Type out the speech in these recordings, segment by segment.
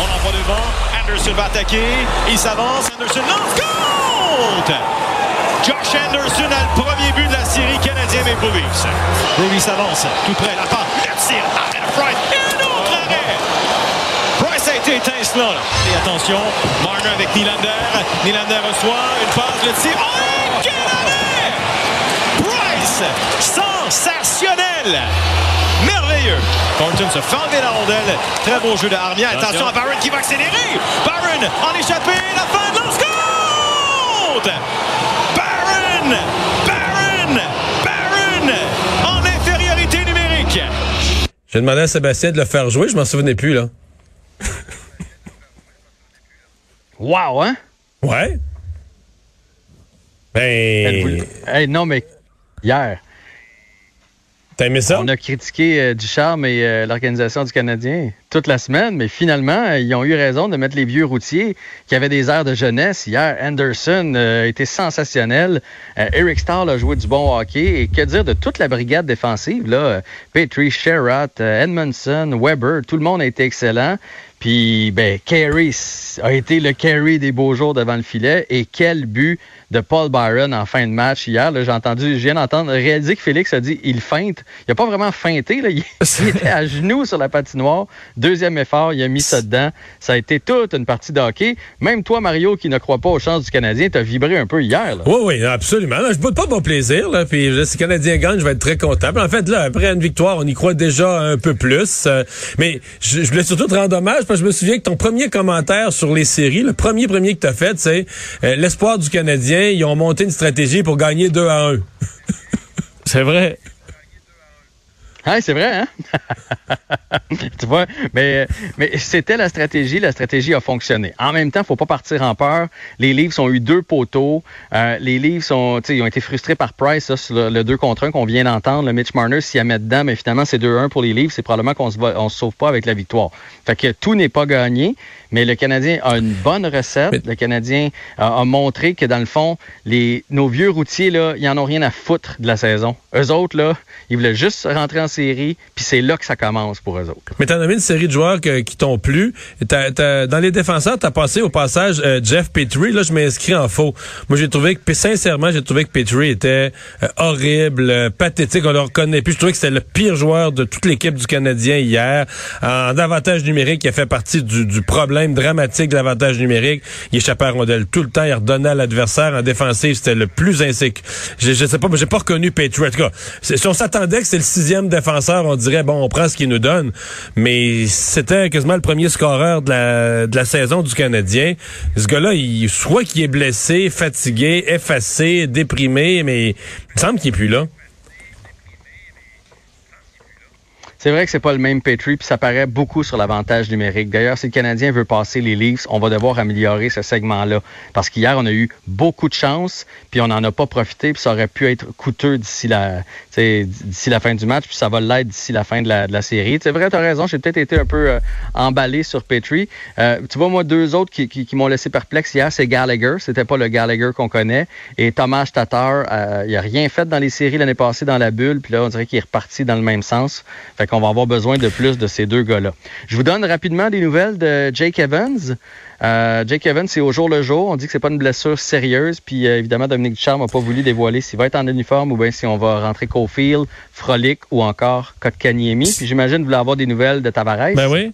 On envoie devant. Anderson va attaquer. Il s'avance. Anderson lance. Compte! Josh Anderson a le premier but de la série canadienne Maple Leafs. Brody s'avance. Tout près. La. Le tir. Arrêt de. Et un autre arrêt. Price a été étincelant. Et attention. Marner avec Nylander. Nylander reçoit. Une passe. Le tir. Oh! Quel arrêt! Price! Sensationnel! Merveilleux! Thornton se fait enlever la rondelle. Très beau jeu de Armia. Attention à Barron qui va accélérer. Barron en échappé. La fin de lance compte! Barron! Barron! Barron! En infériorité numérique. J'ai demandé à Sébastien de le faire jouer, je m'en souvenais plus, là. Wow, hein? Ouais. Ben. Hey, non, mais hier, On a critiqué euh, Ducharme et euh, l'organisation du Canadien toute la semaine, mais finalement, euh, ils ont eu raison de mettre les vieux routiers qui avaient des airs de jeunesse. Hier, Anderson euh, était sensationnel. Eric Stahl a joué du bon hockey. Et que dire de toute la brigade défensive, là? Petrie, Sherratt, Edmondson, Weber, tout le monde a été excellent. Puis, ben, Carey a été le Carey des beaux jours devant le filet. Et quel but de Paul Byron en fin de match hier. J'ai entendu, je viens d'entendre réaliser que Félix a dit il feinte. Il a pas vraiment feinté. Là. Il, il était à genoux sur la patinoire. Deuxième effort, il a mis ça dedans. Ça a été toute une partie de hockey. Même toi, Mario, qui ne croit pas aux chances du Canadien, t'as vibré un peu hier. Là. Oui, oui, absolument. Je boude pas mon plaisir, là. Puis là, si le Canadien gagne, je vais être très content. En fait, là, après une victoire, on y croit déjà un peu plus. Euh, mais je, je voulais surtout te rendre hommage parce je me souviens que ton premier commentaire sur les séries, le premier premier que t'as fait, c'est euh, l'espoir du Canadien. Ils ont monté une stratégie pour gagner 2 à 1. c'est vrai. Ah, c'est vrai, hein? tu vois, mais, mais c'était la stratégie. La stratégie a fonctionné. En même temps, faut pas partir en peur. Les Leafs ont eu deux poteaux. Euh, les Leafs ont, ils ont été frustrés par Price là, le, le 2 contre 1 qu'on vient d'entendre. Le Mitch Marner s'y a mis dedans, mais finalement, c'est 2-1 pour les Leafs. C'est probablement qu'on se, va- on se sauve pas avec la victoire. Fait que tout n'est pas gagné, mais le Canadien a une bonne recette. Le Canadien a, a montré que, dans le fond, les, nos vieux routiers, là, ils en ont rien à foutre de la saison. Eux autres, là, ils voulaient juste rentrer en série, puis c'est là que ça commence pour eux autres. Mais t'as nommé une série de joueurs que- qui t'ont plu. T'as- t'as- dans les défenseurs, t'as passé au passage euh, Jeff Petrie. Là, je m'inscris en faux. Moi, j'ai trouvé que, sincèrement, j'ai trouvé que Petrie était euh, horrible, euh, pathétique. On le reconnaît plus. Je trouvais que c'était le pire joueur de toute l'équipe du Canadien hier. En avantage numérique, il a fait partie du, du problème dramatique de l'avantage numérique. Il échappait à la rondelle tout le temps. Il redonnait à l'adversaire. En défensive, c'était le plus insécure. Je, je sais pas, mais j'ai pas reconnu Petrie. En tout cas, si on s'attendait que c'est le sixième défenseur, on dirait, bon, on prend ce qu'il nous donne. Mais c'était quasiment le premier scoreur de la, saison du Canadien. Ce gars-là, il, soit qu'il est blessé, fatigué, effacé, déprimé, mais il semble qu'il est plus là. C'est vrai que c'est pas le même Petrie, puis ça paraît beaucoup sur l'avantage numérique. D'ailleurs, si le Canadien veut passer les Leafs, on va devoir améliorer ce segment-là. Parce qu'hier, on a eu beaucoup de chance, puis on n'en a pas profité, puis ça aurait pu être coûteux d'ici la, la fin du match, puis ça va l'être d'ici la fin de la, série. C'est vrai, tu as raison, j'ai peut-être été un peu euh, emballé sur Petrie. Euh, tu vois, moi, deux autres qui, qui, m'ont laissé perplexe hier, c'est Gallagher. C'était pas le Gallagher qu'on connaît. Et Thomas Tatar, euh, il a rien fait dans les séries l'année passée dans la bulle, puis là, on dirait qu'il est reparti dans le même sens. Qu'on va avoir besoin de plus de ces deux gars-là. Je vous donne rapidement des nouvelles de Jake Evans. Euh, Jake Evans, c'est au jour le jour. On dit que c'est pas une blessure sérieuse. Puis euh, évidemment, Dominique Ducharme n'a pas voulu dévoiler s'il va être en uniforme ou bien si on va rentrer Cofield, Frolic ou encore Kotkaniemi. Puis j'imagine vous voulez avoir des nouvelles de Tavares. Ben oui.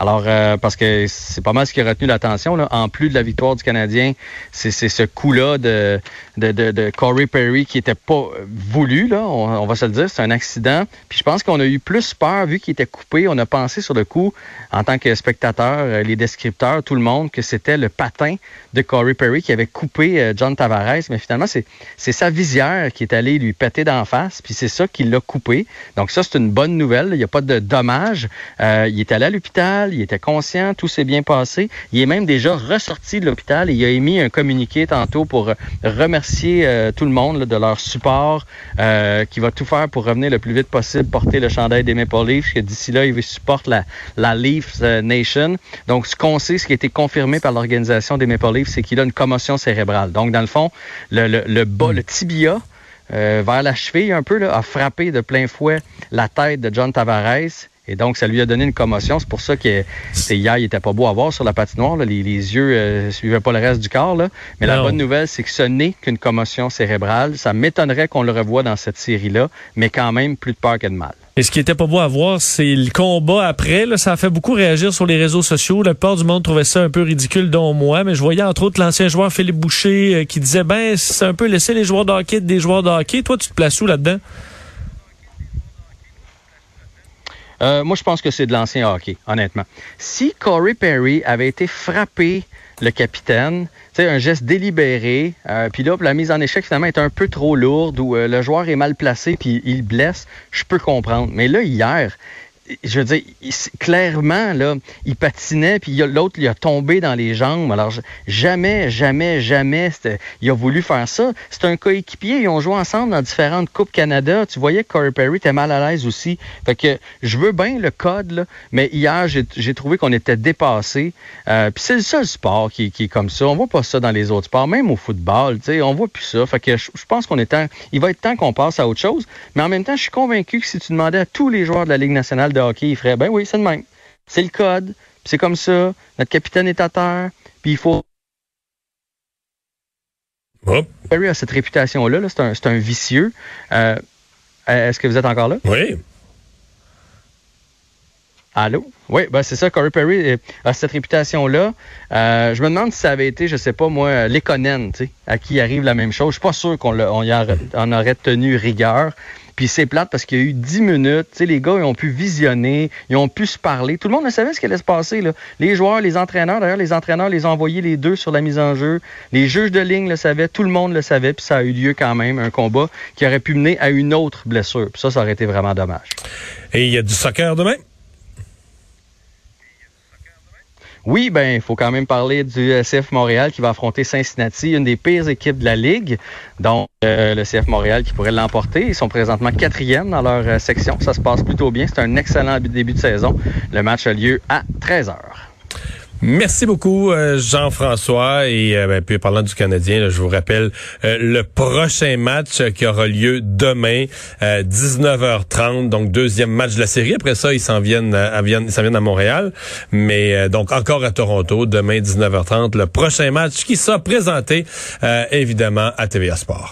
Alors, euh, parce que c'est pas mal ce qui a retenu l'attention. En plus de la victoire du Canadien, c'est ce coup-là de, de, de, Corey Perry qui était pas voulu, là, on, va se le dire, c'est un accident. Puis je pense qu'on a eu plus peur, vu qu'il était coupé, on a pensé sur le coup, en tant que spectateur, euh, les descripteurs, tout le monde, que c'était le patin de Corey Perry qui avait coupé euh, John Tavares. Mais finalement, c'est sa visière qui est allée lui péter d'en face, puis c'est ça qui l'a coupé. Donc ça, c'est une bonne nouvelle. Il n'y a pas de dommage. Il est allé à l'hôpital, il était conscient, tout s'est bien passé. Il est même déjà ressorti de l'hôpital et il a émis un communiqué tantôt pour remercier euh, tout le monde de leur support, euh, qui va tout faire pour revenir le plus vite possible, porter le chandail des Maple Leafs, que d'ici là, il supporte la, la Leafs Nation. Donc, ce qu'on sait, ce qui a été confirmé par l'organisation des Maple Leafs, c'est qu'il a une commotion cérébrale. Donc, dans le fond, le, bas, le tibia, euh, vers la cheville un peu, a frappé de plein fouet la tête de John Tavares. Et donc, ça lui a donné une commotion. C'est pour ça que hier, il était pas beau à voir sur la patinoire. Là. Les, les, yeux euh, suivaient pas le reste du corps. Là. Mais la bonne nouvelle, c'est que ce n'est qu'une commotion cérébrale. Ça m'étonnerait qu'on le revoie dans cette série-là, mais quand même, plus de peur que de mal. Et ce qui était pas beau à voir, c'est le combat après. Là, ça a fait beaucoup réagir sur les réseaux sociaux. La plupart du monde trouvait ça un peu ridicule, dont moi. Mais je voyais entre autres l'ancien joueur Philippe Boucher euh, qui disait, ben, c'est un peu laisser les joueurs de hockey des joueurs de hockey. Toi, tu te places où là-dedans? Euh, moi, je pense que c'est de l'ancien hockey, honnêtement. Si Corey Perry avait été frappé le capitaine, sais, un geste délibéré, euh, puis là, la mise en échec finalement est un peu trop lourde ou euh, le joueur est mal placé puis il blesse, je peux comprendre. Mais là, hier, je veux dire, clairement, là, il patinait, puis l'autre, il a tombé dans les jambes. Alors, jamais, jamais, jamais, il a voulu faire ça. C'est un coéquipier. Ils ont joué ensemble dans différentes Coupes Canada. Tu voyais que Corey Perry était mal à l'aise aussi. Fait que je veux bien le code, mais hier, j'ai trouvé qu'on était dépassé. Euh, puis c'est le seul sport qui, est comme ça. On voit pas ça dans les autres sports, même au football. Tu on voit plus ça. Fait que je, pense qu'on est temps, il va être temps qu'on passe à autre chose. Mais en même temps, je suis convaincu que si tu demandais à tous les joueurs de la Ligue nationale de hockey, ils feraient, ben oui, c'est le même. C'est le code, c'est comme ça, notre capitaine est à terre, puis il faut... Perry a cette réputation-là, -là, c'est un, un, vicieux. Euh, est-ce que vous êtes encore là? Oui. Allô? Oui, ben c'est ça, Corey Perry a cette réputation-là. Euh, je me demande si ça avait été, je sais pas moi, Lekonen, à qui arrive la même chose. Je suis pas sûr qu'on en aurait tenu rigueur. Puis c'est plate parce qu'il y a eu dix minutes. Tu sais, les gars, ils ont pu visionner, ils ont pu se parler. Tout le monde ne savait ce qui allait se passer. Là. Les joueurs, les entraîneurs, d'ailleurs, les entraîneurs les ont envoyés les deux sur la mise en jeu. Les juges de ligne le savaient, tout le monde le savait, puis ça a eu lieu quand même, un combat qui aurait pu mener à une autre blessure. Puis ça, ça aurait été vraiment dommage. Et il y a du soccer demain? Oui, ben, il faut quand même parler du CF Montréal qui va affronter Cincinnati, une des pires équipes de la Ligue. Donc, euh, le CF Montréal qui pourrait l'emporter. Ils sont présentement quatrième dans leur euh, section. Ça se passe plutôt bien. C'est un excellent début de saison. Le match a lieu à 13 heures. Merci beaucoup, euh, Jean-François. Et euh, ben, puis parlant du Canadien, je vous rappelle euh, le prochain match qui aura lieu demain, 19h30, donc deuxième match de la série. Après ça, ils s'en viennent, à, ils s'en viennent à Montréal, mais donc encore à Toronto, demain 19h30, le prochain match qui sera présenté évidemment à TVA Sport.